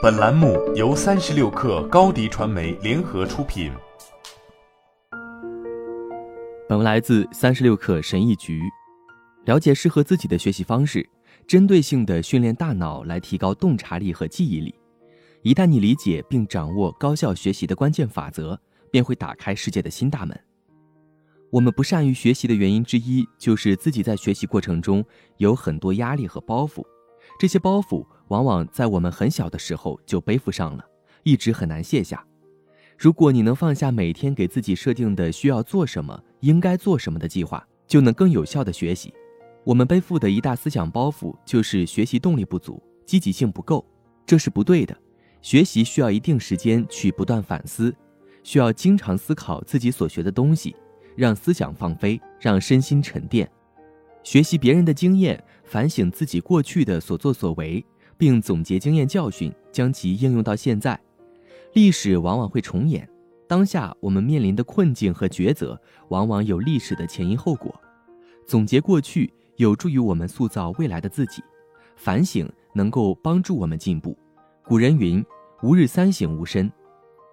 本栏目由三十六氪高低传媒联合出品。本文来自三十六氪神译局。了解适合自己的学习方式，针对性的训练大脑来提高洞察力和记忆力。一旦你理解并掌握高效学习的关键法则，便会打开世界的新大门。我们不善于学习的原因之一，就是自己在学习过程中有很多压力和包袱。这些包袱往往在我们很小的时候就背负上了，一直很难卸下。如果你能放下每天给自己设定的需要做什么、应该做什么的计划，就能更有效的学习。我们背负的一大思想包袱就是学习动力不足、积极性不够，这是不对的。学习需要一定时间去不断反思，需要经常思考自己所学的东西，让思想放飞，让身心沉淀。学习别人的经验，反省自己过去的所作所为，并总结经验教训，将其应用到现在。历史往往会重演，当下我们面临的困境和抉择，往往有历史的前因后果。总结过去，有助于我们塑造未来的自己；反省能够帮助我们进步。古人云：“吾日三省吾身。”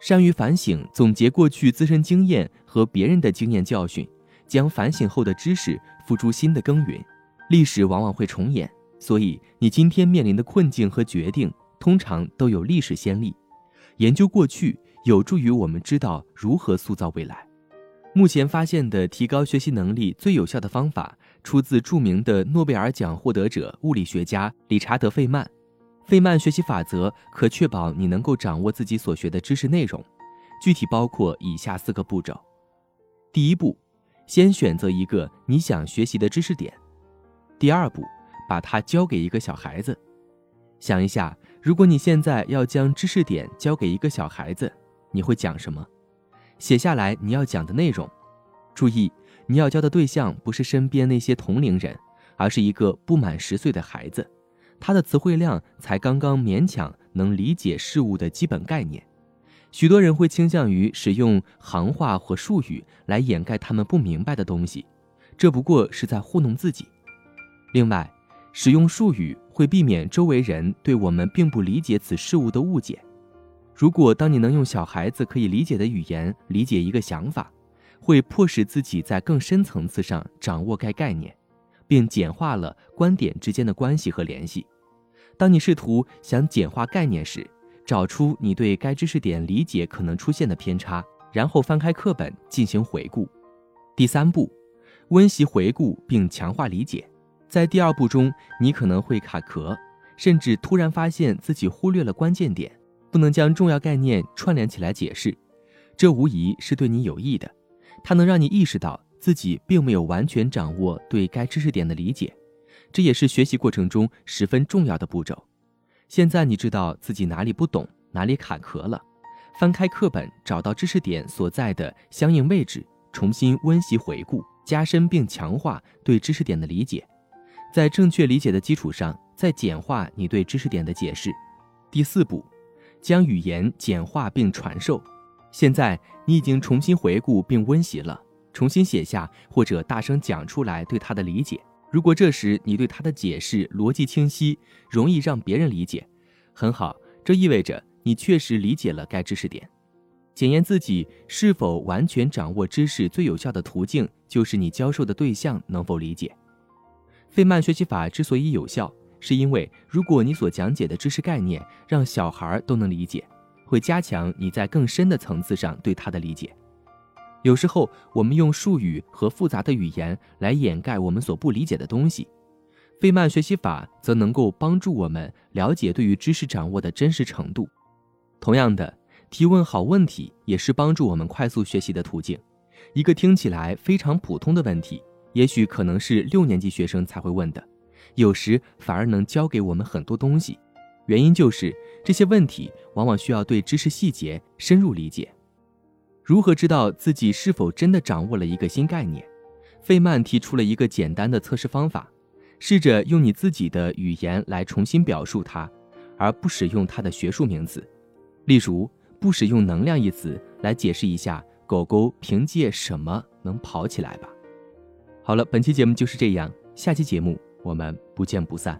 善于反省、总结过去自身经验和别人的经验教训。将反省后的知识付诸新的耕耘，历史往往会重演，所以你今天面临的困境和决定，通常都有历史先例。研究过去有助于我们知道如何塑造未来。目前发现的提高学习能力最有效的方法，出自著名的诺贝尔奖获得者物理学家理查德·费曼。费曼学习法则可确保你能够掌握自己所学的知识内容，具体包括以下四个步骤：第一步。先选择一个你想学习的知识点，第二步，把它交给一个小孩子。想一下，如果你现在要将知识点交给一个小孩子，你会讲什么？写下来你要讲的内容。注意，你要教的对象不是身边那些同龄人，而是一个不满十岁的孩子，他的词汇量才刚刚勉强能理解事物的基本概念。许多人会倾向于使用行话或术语来掩盖他们不明白的东西，这不过是在糊弄自己。另外，使用术语会避免周围人对我们并不理解此事物的误解。如果当你能用小孩子可以理解的语言理解一个想法，会迫使自己在更深层次上掌握该概念，并简化了观点之间的关系和联系。当你试图想简化概念时，找出你对该知识点理解可能出现的偏差，然后翻开课本进行回顾。第三步，温习回顾并强化理解。在第二步中，你可能会卡壳，甚至突然发现自己忽略了关键点，不能将重要概念串联起来解释。这无疑是对你有益的，它能让你意识到自己并没有完全掌握对该知识点的理解，这也是学习过程中十分重要的步骤。现在你知道自己哪里不懂，哪里卡壳了。翻开课本，找到知识点所在的相应位置，重新温习回顾，加深并强化对知识点的理解。在正确理解的基础上，再简化你对知识点的解释。第四步，将语言简化并传授。现在你已经重新回顾并温习了，重新写下或者大声讲出来对它的理解。如果这时你对他的解释逻辑清晰，容易让别人理解，很好，这意味着你确实理解了该知识点。检验自己是否完全掌握知识最有效的途径，就是你教授的对象能否理解。费曼学习法之所以有效，是因为如果你所讲解的知识概念让小孩都能理解，会加强你在更深的层次上对他的理解。有时候，我们用术语和复杂的语言来掩盖我们所不理解的东西。费曼学习法则能够帮助我们了解对于知识掌握的真实程度。同样的，提问好问题也是帮助我们快速学习的途径。一个听起来非常普通的问题，也许可能是六年级学生才会问的，有时反而能教给我们很多东西。原因就是这些问题往往需要对知识细节深入理解。如何知道自己是否真的掌握了一个新概念？费曼提出了一个简单的测试方法：试着用你自己的语言来重新表述它，而不使用它的学术名词。例如，不使用“能量”一词来解释一下狗狗凭借什么能跑起来吧。好了，本期节目就是这样，下期节目我们不见不散。